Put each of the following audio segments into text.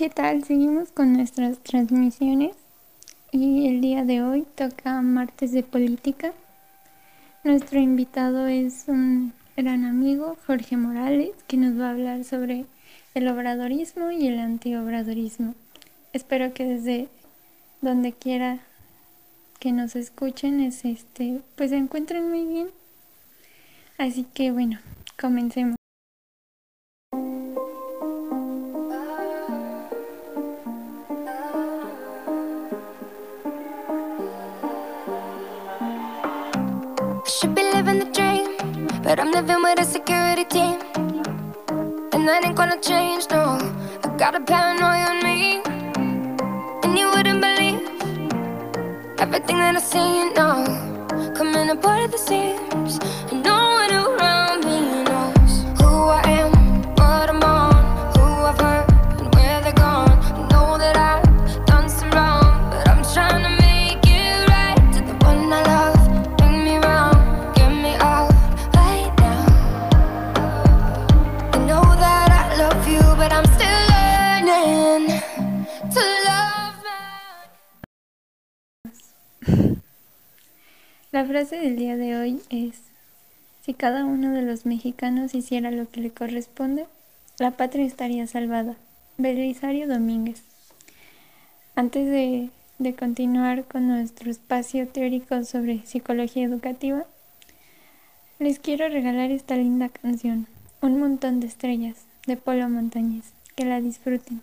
¿Qué tal? Seguimos con nuestras transmisiones y el día de hoy toca martes de política. Nuestro invitado es un gran amigo, Jorge Morales, que nos va a hablar sobre el obradorismo y el antiobradorismo. Espero que desde donde quiera que nos escuchen es este, pues se encuentren muy bien. Así que bueno, comencemos. With a security team. And that ain't gonna change, no. I got a paranoia on me. And you wouldn't believe everything that I see, you know. Coming apart at the seams. Frase del día de hoy es, si cada uno de los mexicanos hiciera lo que le corresponde, la patria estaría salvada. Belisario Domínguez. Antes de, de continuar con nuestro espacio teórico sobre psicología educativa, les quiero regalar esta linda canción, Un montón de estrellas, de Polo Montañez. Que la disfruten.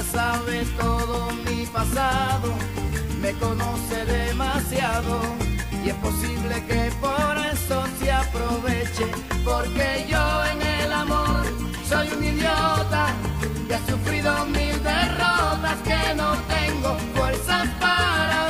porque ella sabe todo mi pasado, me conoce demasiado y es posible que por eso se aproveche porque yo en el amor soy un idiota que ha sufrido mil derrotas que no tengo fuerzas para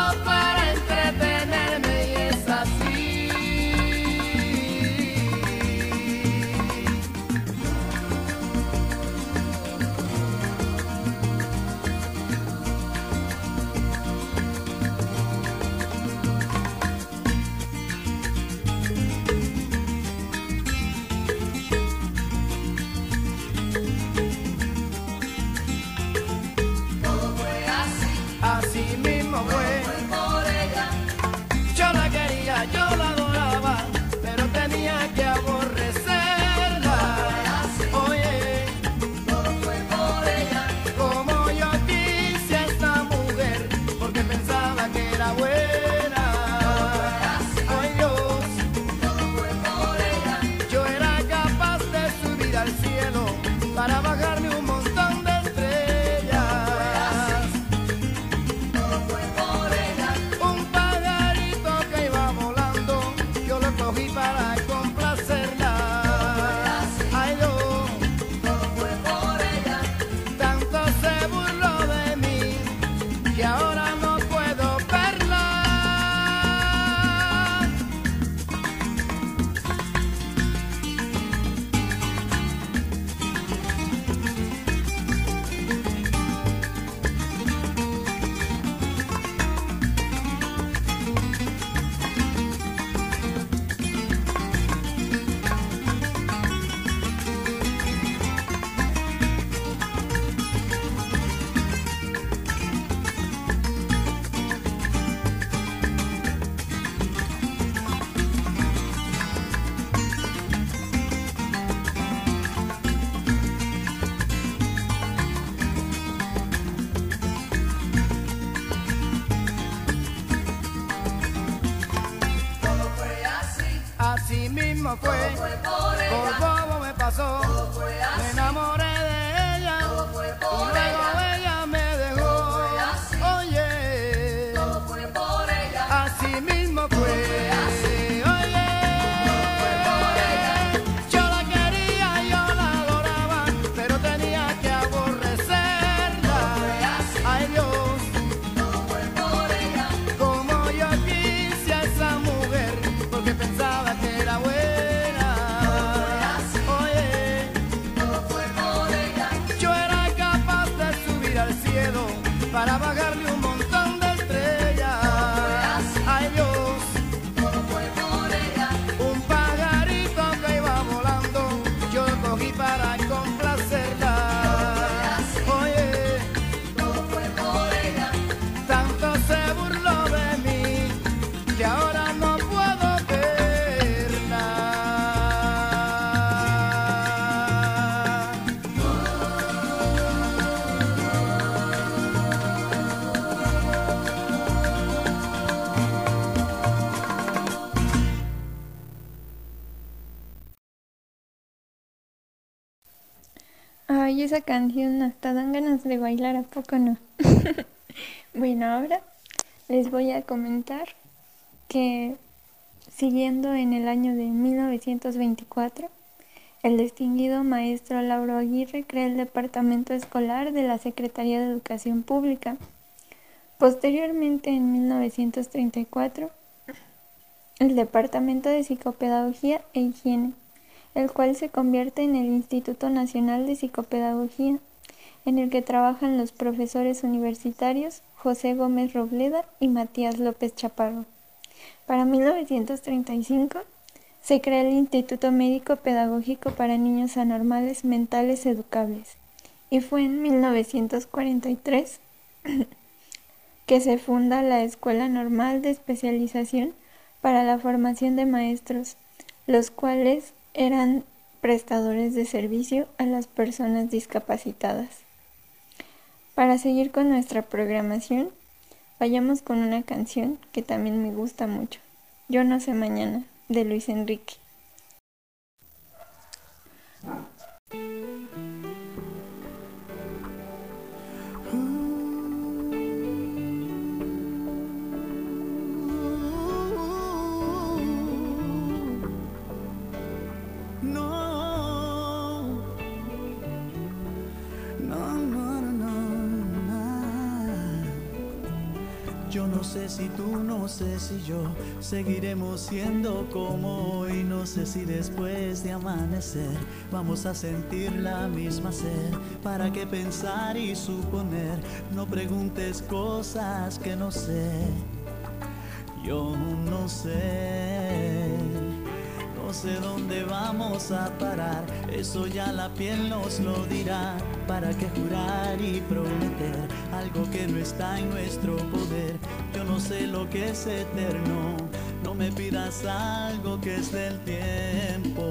Ay, esa canción hasta dan ganas de bailar, ¿a poco no? bueno, ahora les voy a comentar que siguiendo en el año de 1924, el distinguido maestro Lauro Aguirre crea el Departamento Escolar de la Secretaría de Educación Pública. Posteriormente, en 1934, el Departamento de Psicopedagogía e Higiene, el cual se convierte en el Instituto Nacional de Psicopedagogía, en el que trabajan los profesores universitarios José Gómez Robleda y Matías López Chaparro. Para 1935 se crea el Instituto Médico Pedagógico para Niños Anormales Mentales Educables y fue en 1943 que se funda la Escuela Normal de Especialización para la Formación de Maestros, los cuales eran prestadores de servicio a las personas discapacitadas. Para seguir con nuestra programación, vayamos con una canción que también me gusta mucho, Yo no sé mañana, de Luis Enrique. Si tú, no sé si yo seguiremos siendo como hoy. No sé si después de amanecer vamos a sentir la misma sed. ¿Para qué pensar y suponer? No preguntes cosas que no sé. Yo no sé. No sé dónde vamos a parar, eso ya la piel nos lo dirá. ¿Para qué jurar y prometer algo que no está en nuestro poder? Yo no sé lo que es eterno, no me pidas algo que es del tiempo.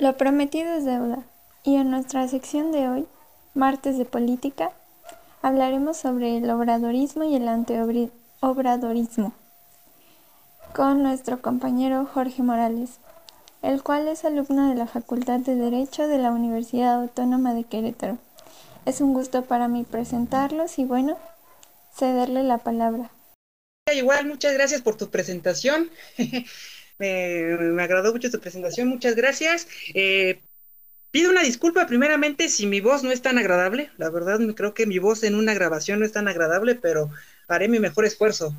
Lo prometido es deuda. Y en nuestra sección de hoy, martes de política, hablaremos sobre el obradorismo y el antiobradorismo con nuestro compañero Jorge Morales, el cual es alumno de la Facultad de Derecho de la Universidad Autónoma de Querétaro. Es un gusto para mí presentarlos y bueno, cederle la palabra. Igual, muchas gracias por tu presentación. me, agradó mucho tu presentación, muchas gracias. Eh, pido una disculpa primeramente si mi voz no es tan agradable. La verdad, creo que mi voz en una grabación no es tan agradable, pero haré mi mejor esfuerzo.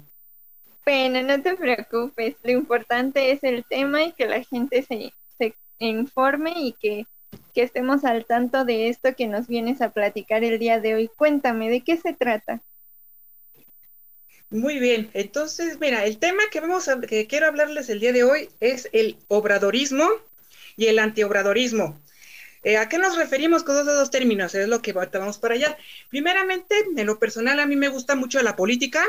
Bueno, no te preocupes. Lo importante es el tema y que la gente se, se informe y que, que estemos al tanto de esto que nos vienes a platicar el día de hoy. Cuéntame, ¿de qué se trata? Muy bien, entonces, mira, el tema que vamos a, que quiero hablarles el día de hoy es el obradorismo y el antiobradorismo. Eh, ¿A qué nos referimos con esos dos términos? Es lo que vamos para allá. Primeramente, en lo personal, a mí me gusta mucho la política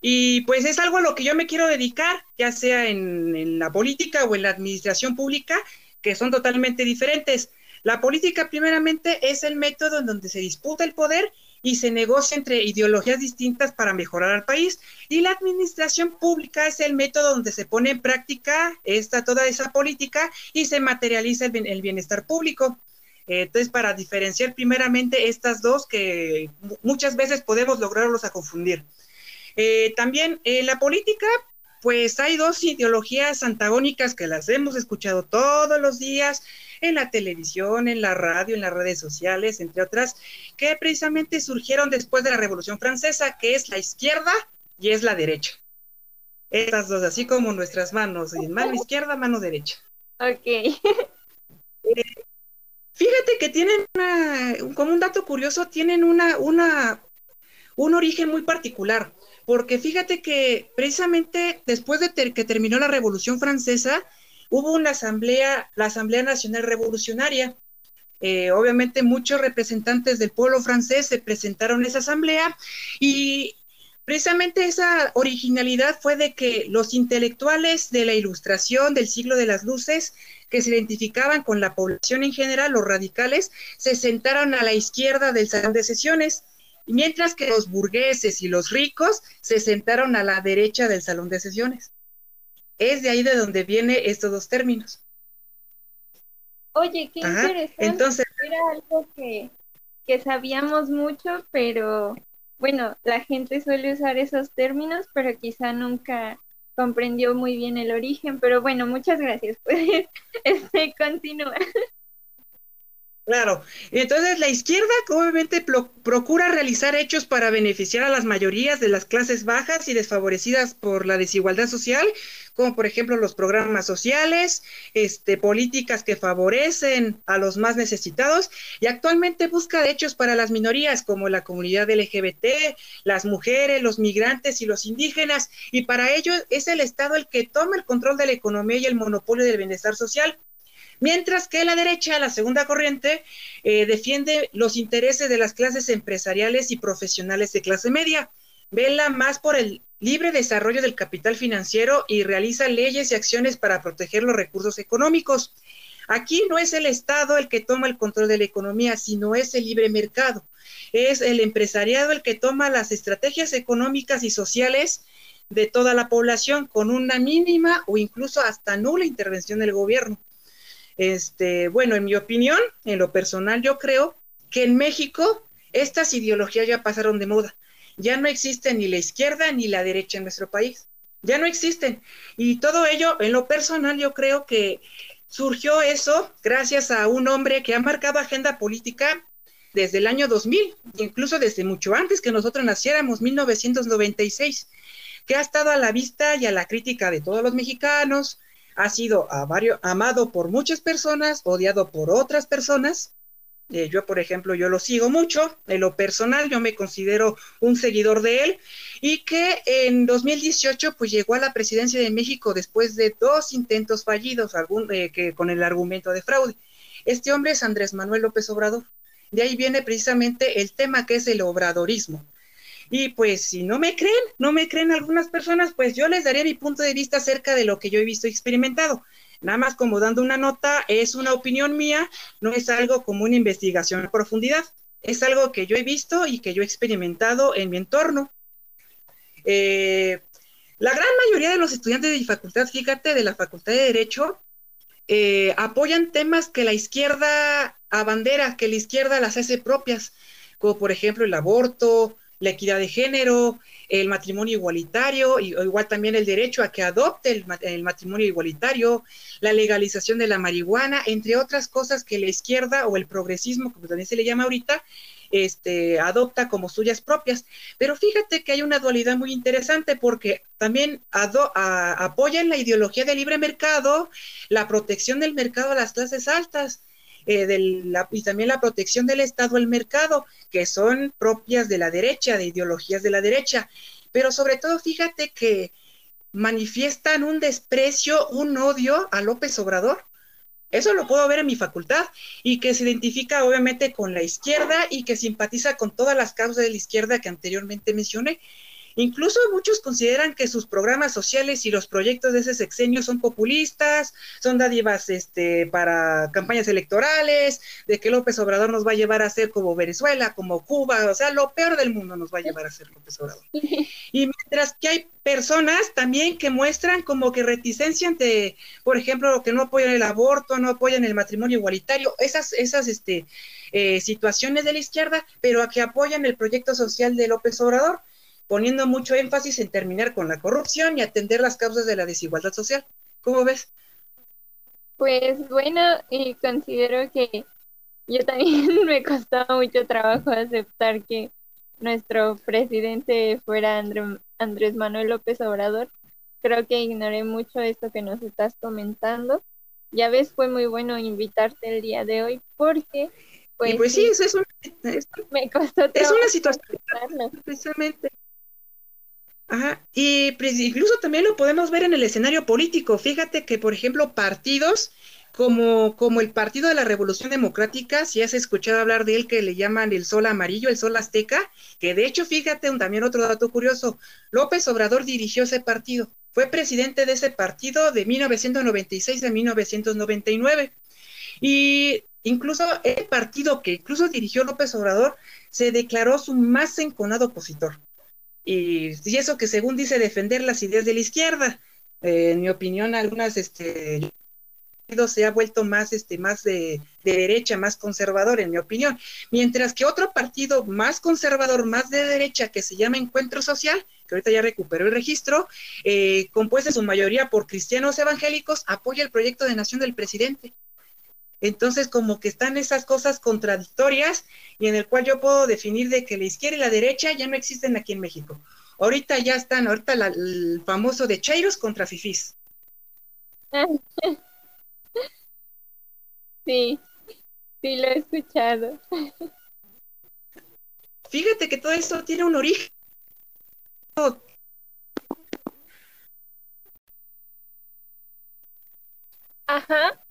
y pues es algo a lo que yo me quiero dedicar, ya sea en, en la política o en la administración pública, que son totalmente diferentes. La política, primeramente, es el método en donde se disputa el poder y se negocia entre ideologías distintas para mejorar al país. Y la administración pública es el método donde se pone en práctica esta, toda esa política y se materializa el, bienestar público. Eh, entonces, para diferenciar primeramente estas dos que muchas veces podemos lograrlos a confundir. Eh, también en la política, pues hay dos ideologías antagónicas que las hemos escuchado todos los días en la televisión, en la radio, en las redes sociales, entre otras, que precisamente surgieron después de la Revolución Francesa, que es la izquierda y es la derecha. Estas dos, así como nuestras manos, mano izquierda, mano derecha. Ok. Eh, fíjate que tienen una, como un dato curioso, tienen una, una, un origen muy particular, porque fíjate que precisamente después de que terminó la Revolución Francesa, hubo una asamblea, la Asamblea Nacional Revolucionaria. Eh, obviamente muchos representantes del pueblo francés se presentaron a esa asamblea y precisamente esa originalidad fue de que los intelectuales de la ilustración del siglo de las luces, que se identificaban con la población en general, los radicales, se sentaron a la izquierda del salón de sesiones, mientras que los burgueses y los ricos se sentaron a la derecha del salón de sesiones. Es de ahí de donde viene estos dos términos. Oye, qué interesante. Entonces, era algo que, que sabíamos mucho, pero bueno, la gente suele usar esos términos, pero quizá nunca comprendió muy bien el origen. Pero bueno, muchas gracias. Pues este continúa. Claro. Entonces, la izquierda obviamente procura realizar hechos para beneficiar a las mayorías de las clases bajas y desfavorecidas por la desigualdad social, como por ejemplo los programas sociales, este, políticas que favorecen a los más necesitados, y actualmente busca hechos para las minorías, como la comunidad LGBT, las mujeres, los migrantes y los indígenas, y para ello es el Estado el que toma el control de la economía y el monopolio del bienestar social Mientras que la derecha, la segunda corriente, eh, defiende los intereses de las clases empresariales y profesionales de clase media, vela más por el libre desarrollo del capital financiero y realiza leyes y acciones para proteger los recursos económicos. Aquí no es el Estado el que toma el control de la economía, sino es el libre mercado. Es el empresariado el que toma las estrategias económicas y sociales de toda la población con una mínima o incluso hasta nula intervención del gobierno. Este, bueno, en mi opinión, en lo personal, yo creo que en México estas ideologías ya pasaron de moda. Ya no existe ni la izquierda ni la derecha en nuestro país. Ya no existen. Y todo ello, en lo personal, yo creo que surgió eso gracias a un hombre que ha marcado agenda política desde el año 2000, incluso desde mucho antes que nosotros naciéramos, 1996, que ha estado a la vista y a la crítica de todos los mexicanos, ha sido amado por muchas personas, odiado por otras personas. Eh, yo, por ejemplo, yo lo sigo mucho, en lo personal yo me considero un seguidor de él y que en 2018 pues llegó a la presidencia de México después de dos intentos fallidos eh, con el argumento de fraude. Este hombre es Andrés Manuel López Obrador. De ahí viene precisamente el tema que es el obradorismo. Y pues si no me creen, no me creen algunas personas, pues yo les daré mi punto de vista acerca de lo que yo he visto y experimentado. Nada más como dando una nota, es una opinión mía, no es algo como una investigación a profundidad, es algo que yo he visto y que yo he experimentado en mi entorno. Eh, la gran mayoría de los estudiantes de mi facultad, fíjate, de la Facultad de Derecho, eh, apoyan temas que la izquierda abandera, que la izquierda las hace propias, como por ejemplo el aborto, la equidad de género, el matrimonio igualitario, y igual también el derecho a que adopte el, matrimonio igualitario, la legalización de la marihuana, entre otras cosas que la izquierda o el progresismo, como también se le llama ahorita, este, adopta como suyas propias. Pero fíjate que hay una dualidad muy interesante porque también apoyan la ideología del libre mercado, la protección del mercado a las clases altas. Eh, y también la protección del Estado al mercado, que son propias de la derecha, de ideologías de la derecha. Pero sobre todo, fíjate que manifiestan un desprecio, un odio a López Obrador. Eso lo puedo ver en mi facultad y que se identifica obviamente con la izquierda y que simpatiza con todas las causas de la izquierda que anteriormente mencioné Incluso muchos consideran que sus programas sociales y los proyectos de ese sexenio son populistas, son dádivas este, para campañas electorales, de que López Obrador nos va a llevar a ser como Venezuela, como Cuba, o sea, lo peor del mundo nos va a llevar a ser López Obrador. Y mientras que hay personas también que muestran como que reticencia ante, por ejemplo, que no apoyan el aborto, no apoyan el matrimonio igualitario, esas, esas este, eh, situaciones de la izquierda, pero a que apoyan el proyecto social de López Obrador poniendo mucho énfasis en terminar con la corrupción y atender las causas de la desigualdad social. ¿Cómo ves? Pues bueno, y considero que yo también me costó mucho trabajo aceptar que nuestro presidente fuera Andrés Manuel López Obrador. Creo que ignoré mucho esto que nos estás comentando. Ya ves, fue muy bueno invitarte el día de hoy porque Pues, y pues sí, eso es, un, Me costó es una situación precisamente. Ajá. Y pues, incluso también lo podemos ver en el escenario político. Fíjate que, por ejemplo, partidos como, como el Partido de la Revolución Democrática, si has escuchado hablar de él, que le llaman el Sol Amarillo, el Sol Azteca, que de hecho, fíjate, un, también otro dato curioso, López Obrador dirigió ese partido, fue presidente de ese partido de 1996 a 1999. Y incluso el partido que incluso dirigió López Obrador se declaró su más enconado opositor. Y, eso que según dice defender las ideas de la izquierda. Eh, en mi opinión, algunas este, se ha vuelto más, este, más de, derecha, más conservador, en mi opinión. Mientras que otro partido más conservador, más de derecha, que se llama Encuentro Social, que ahorita ya recuperó el registro, eh, compuesto en su mayoría por cristianos evangélicos, apoya el proyecto de nación del presidente. Entonces, como que están esas cosas contradictorias y en el cual yo puedo definir de que la izquierda y la derecha ya no existen aquí en México. Ahorita ya están, ahorita el famoso de Chairos contra Fifís. Sí, sí lo he escuchado. Fíjate que todo esto tiene un origen. Ajá.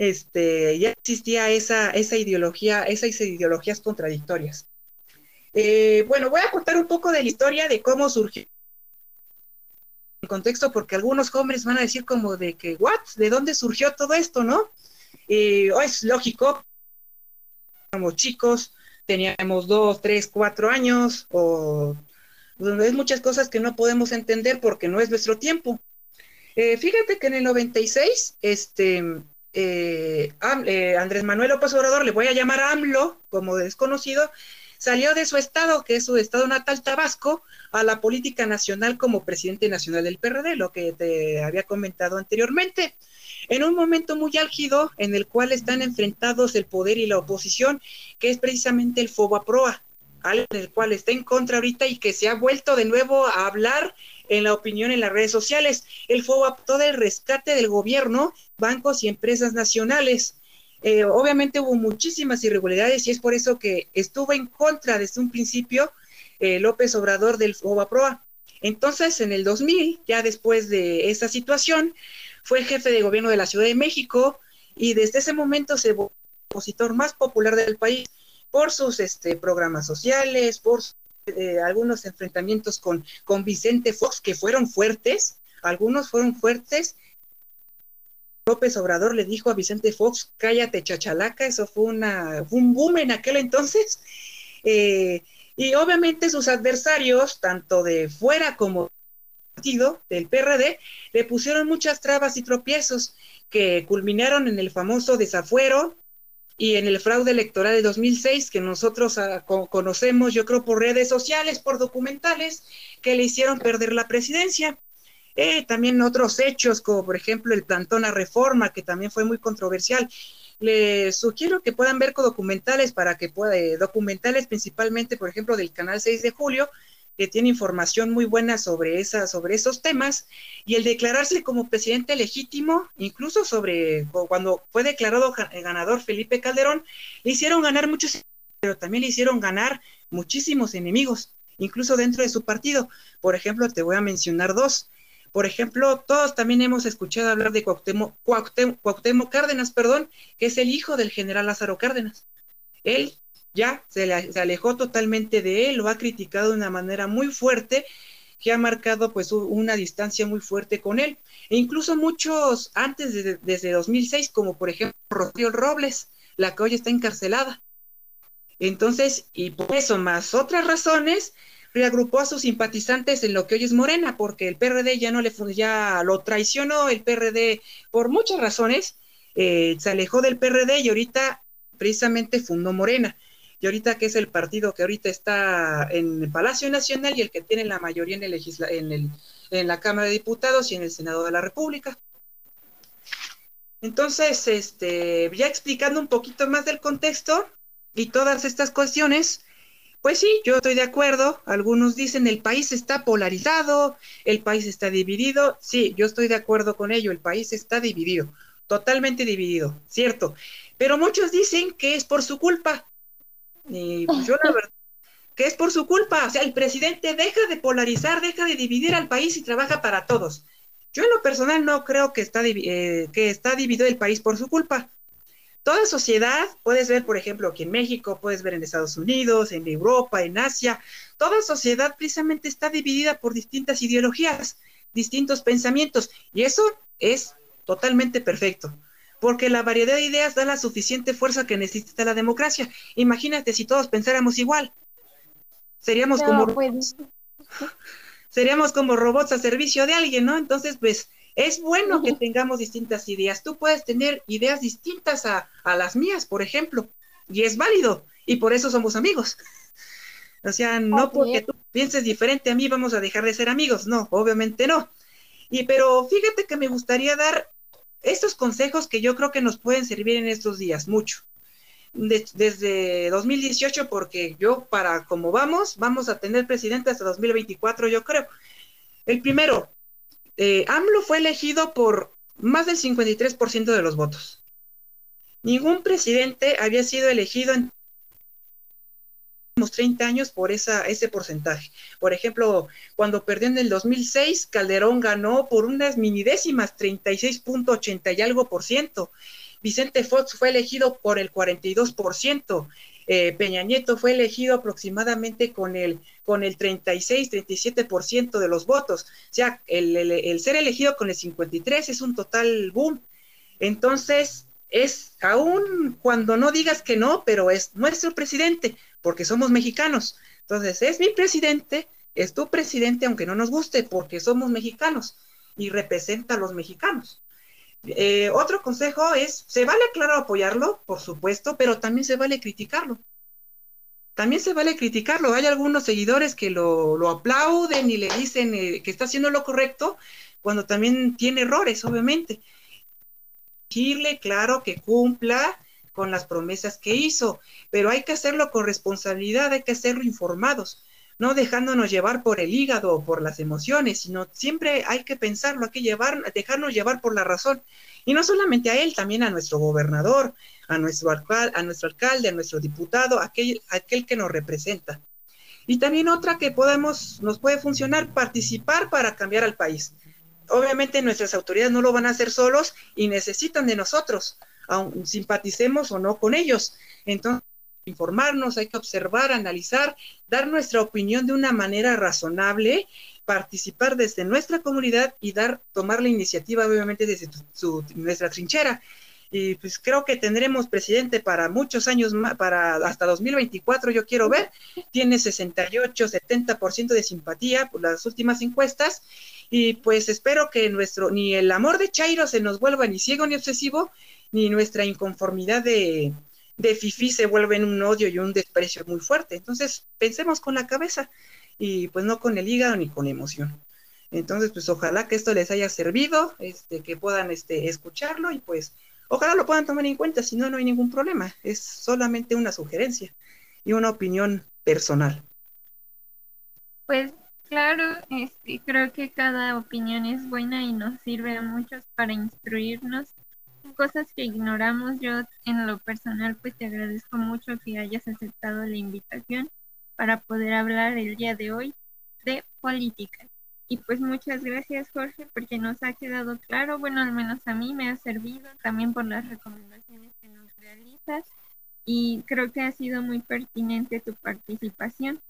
Este, ya existía esa, esa ideología, esas ideologías contradictorias. Eh, bueno, voy a contar un poco de la historia de cómo surgió en contexto, porque algunos jóvenes van a decir como de que, ¿what? ¿De dónde surgió todo esto, no? Y oh, es lógico, éramos chicos, teníamos dos, tres, cuatro años, o hay muchas cosas que no podemos entender porque no es nuestro tiempo. Eh, fíjate que en el 96, este, eh, eh, Andrés Manuel López Obrador, le voy a llamar AMLO, como desconocido, salió de su estado, que es su estado natal Tabasco, a la política nacional como presidente nacional del PRD, lo que te había comentado anteriormente. En un momento muy álgido en el cual están enfrentados el poder y la oposición, que es precisamente el FOBA-PROA, algo en el cual está en contra ahorita y que se ha vuelto de nuevo a hablar en la opinión en las redes sociales. El FOBA, todo el rescate del gobierno, bancos y empresas nacionales. Eh, obviamente hubo muchísimas irregularidades y es por eso que estuvo en contra desde un principio eh, López Obrador del FOBA-PROA. Entonces, en el 2000, ya después de esa situación, fue jefe de gobierno de la Ciudad de México y desde ese momento se opositor más popular del país por sus este, programas sociales, por eh, algunos enfrentamientos con, con Vicente Fox que fueron fuertes, algunos fueron fuertes. López Obrador le dijo a Vicente Fox, cállate chachalaca, eso fue, una, un boom en aquel entonces. Eh, y obviamente sus adversarios, tanto de fuera como del PRD le pusieron muchas trabas y tropiezos que culminaron en el famoso desafuero y en el fraude electoral de 2006 que nosotros ah, conocemos, yo creo, por redes sociales, por documentales, que le hicieron perder la presidencia. Eh, también otros hechos, como por ejemplo el plantón a reforma, que también fue muy controversial. Les sugiero que puedan ver documentales para que pueda, eh, documentales principalmente, por ejemplo, del canal 6 de julio, que tiene información muy buena sobre, esa, sobre esos temas, y el declararse como presidente legítimo, incluso sobre cuando fue declarado ganador Felipe Calderón, le hicieron ganar muchos, pero también le hicieron ganar muchísimos enemigos, incluso dentro de su partido. Por ejemplo, te voy a mencionar dos. Por ejemplo, todos también hemos escuchado hablar de Cuauhtémoc, Cuauhtémoc Cárdenas, perdón, que es el hijo del general Lázaro Cárdenas. Él ya se, alejó totalmente de él, lo ha criticado de una manera muy fuerte, que ha marcado pues una distancia muy fuerte con él. E incluso muchos antes, de, desde 2006, como por ejemplo Rocío Robles, la que hoy está encarcelada. Entonces, y por eso más otras razones, reagrupó a sus simpatizantes en lo que hoy es Morena, porque el PRD ya no le ya lo traicionó, el PRD por muchas razones, eh, se alejó del PRD y ahorita precisamente fundó Morena y ahorita que es el partido que ahorita está en el Palacio Nacional y el que tiene la mayoría en, el en, el, en la Cámara de Diputados y en el Senado de la República. Entonces, este, ya explicando un poquito más del contexto y todas estas cuestiones, pues sí, yo estoy de acuerdo. Algunos dicen el país está polarizado, el país está dividido. Sí, yo estoy de acuerdo con ello, el país está dividido. totalmente dividido, cierto. Pero muchos dicen que es por su culpa. Y pues yo la verdad, que es por su culpa. O sea, el presidente deja de polarizar, deja de dividir al país y trabaja para todos. Yo en lo personal no creo que está, eh, que está dividido el país por su culpa. Toda sociedad, puedes ver, por ejemplo, aquí en México, puedes ver en Estados Unidos, en Europa, en Asia, toda sociedad precisamente está dividida por distintas ideologías, distintos pensamientos, y eso es totalmente perfecto, porque la variedad de ideas da la suficiente fuerza que necesita la democracia. Imagínate si todos pensáramos igual, seríamos como pues, seríamos como robots a servicio de alguien, ¿no? Entonces, pues es bueno que tengamos distintas ideas. Tú puedes tener ideas distintas a, las mías, por ejemplo, y es válido, y por eso somos amigos. O sea, no porque tú pienses diferente a mí vamos a dejar de ser amigos, no, obviamente no. Y pero fíjate que me gustaría dar estos consejos que yo creo que nos pueden servir en estos días mucho. desde 2018, porque yo, para como vamos, vamos a tener presidente hasta 2024, yo creo. El primero, eh, AMLO fue elegido por más del 53% de los votos. Ningún presidente había sido elegido en 30 años por esa, ese porcentaje. Por ejemplo, cuando perdió en el 2006, Calderón ganó por unas minidécimas, 36.80 y algo por ciento. Vicente Fox fue elegido por el 42%. Eh, Peña Nieto fue elegido aproximadamente con el, con el 36, 37% de los votos. O sea, el, ser elegido con el 53 es un total boom. Entonces, es aún cuando no digas que no, pero es nuestro presidente, porque somos mexicanos. Entonces, es mi presidente, es tu presidente, aunque no nos guste, porque somos mexicanos y representa a los mexicanos. Eh, otro consejo es, se vale, claro, apoyarlo, por supuesto, pero también se vale criticarlo. También se vale criticarlo. Hay algunos seguidores que lo, aplauden y le dicen eh, que está haciendo lo correcto, cuando también tiene errores, obviamente. Decirle, claro, que cumpla con las promesas que hizo, pero hay que hacerlo con responsabilidad, hay que hacerlo informados no dejándonos llevar por el hígado o por las emociones, sino siempre hay que pensarlo, hay que llevar, dejarnos llevar por la razón. Y no solamente a él, también a nuestro gobernador, a nuestro, alcalde, a nuestro alcalde, a nuestro diputado, aquel, aquel que nos representa. Y también otra que podemos, nos puede funcionar, participar para cambiar al país. Obviamente nuestras autoridades no lo van a hacer solos y necesitan de nosotros, simpaticemos o no con ellos. Entonces, informarnos, hay que observar, analizar, dar nuestra opinión de una manera razonable, participar desde nuestra comunidad y dar, tomar la iniciativa obviamente desde nuestra trinchera. Y pues creo que tendremos presidente para muchos años para hasta 2024 yo quiero ver, tiene 68, 70% de simpatía por las últimas encuestas y pues espero que nuestro, ni el amor de Chairo se nos vuelva ni ciego ni obsesivo, ni nuestra inconformidad de, de FIFI se vuelven un odio y un desprecio muy fuerte. Entonces, pensemos con la cabeza y pues no con el hígado ni con la emoción. Entonces, pues ojalá que esto les haya servido, este, que puedan este, escucharlo y pues ojalá lo puedan tomar en cuenta, si no, no hay ningún problema. Es solamente una sugerencia y una opinión personal. Pues claro, este, creo que cada opinión es buena y nos sirve a muchos para instruirnos cosas que ignoramos. Yo en lo personal pues te agradezco mucho que hayas aceptado la invitación para poder hablar el día de hoy de política. Y pues muchas gracias Jorge porque nos ha quedado claro, bueno al menos a mí me ha servido también por las recomendaciones que nos realizas y creo que ha sido muy pertinente tu participación.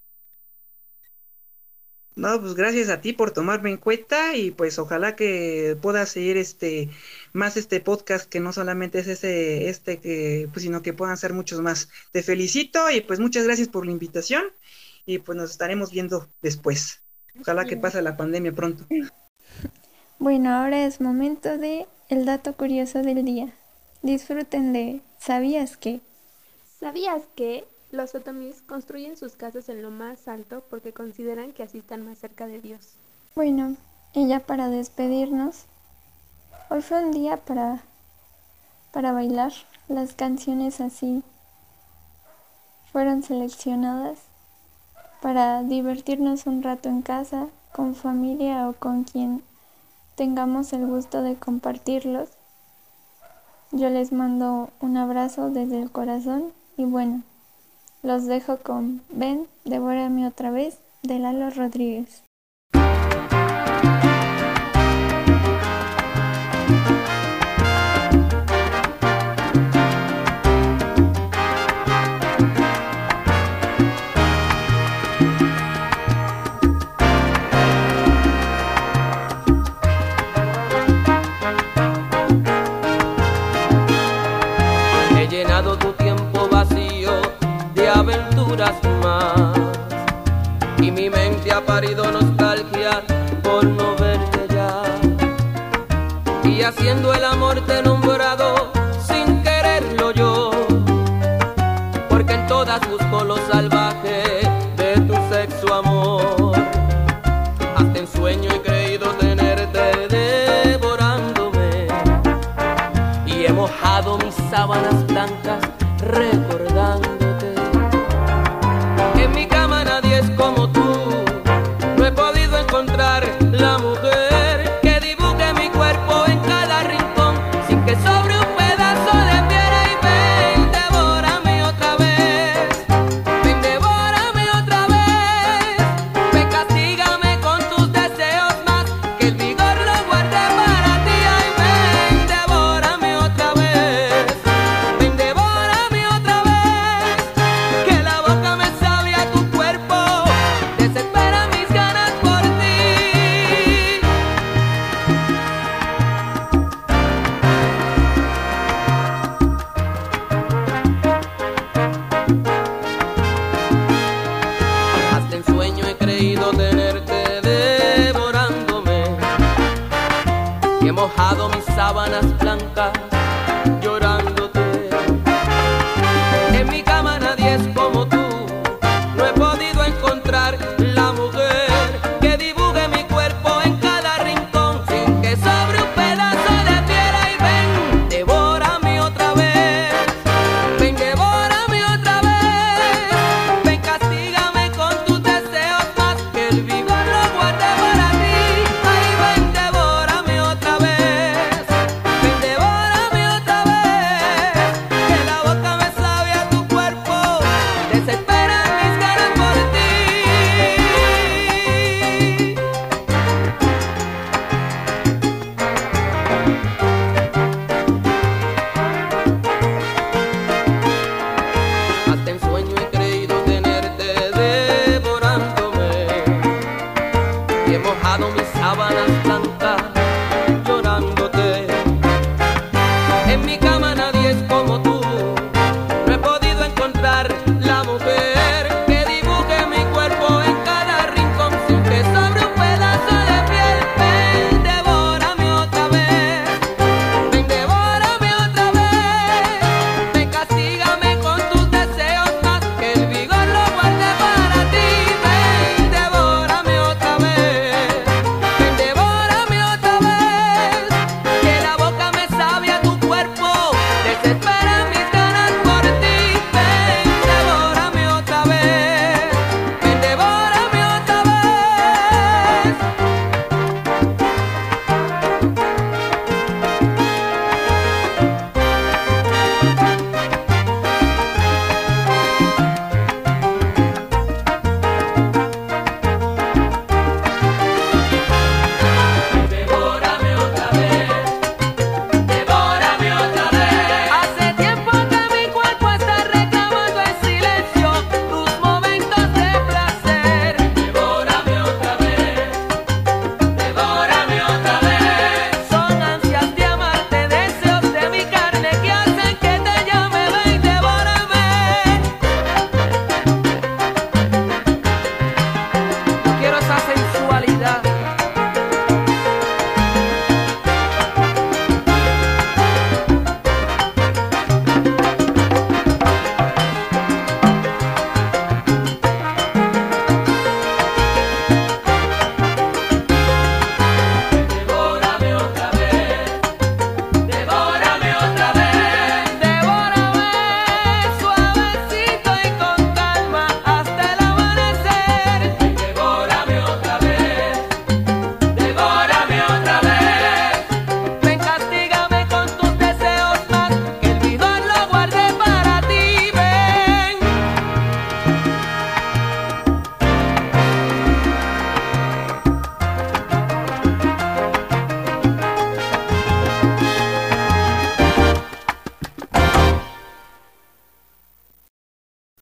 No, pues gracias a ti por tomarme en cuenta y pues ojalá que pueda seguir este más este podcast que no solamente es ese este que pues sino que puedan ser muchos más. Te felicito y pues muchas gracias por la invitación y pues nos estaremos viendo después. Ojalá que pase la pandemia pronto. Bueno, ahora es momento de el dato curioso del día. Disfruten de ¿Sabías que? ¿Sabías que los otomíes construyen sus casas en lo más alto porque consideran que así están más cerca de Dios. Bueno, y ya para despedirnos, hoy fue un día para, para bailar. Las canciones así fueron seleccionadas para divertirnos un rato en casa, con familia o con quien tengamos el gusto de compartirlos. Yo les mando un abrazo desde el corazón y bueno, los dejo con Ven, devórame otra vez de Lalo Rodríguez. haciendo el amor mis sábanas blancas llorando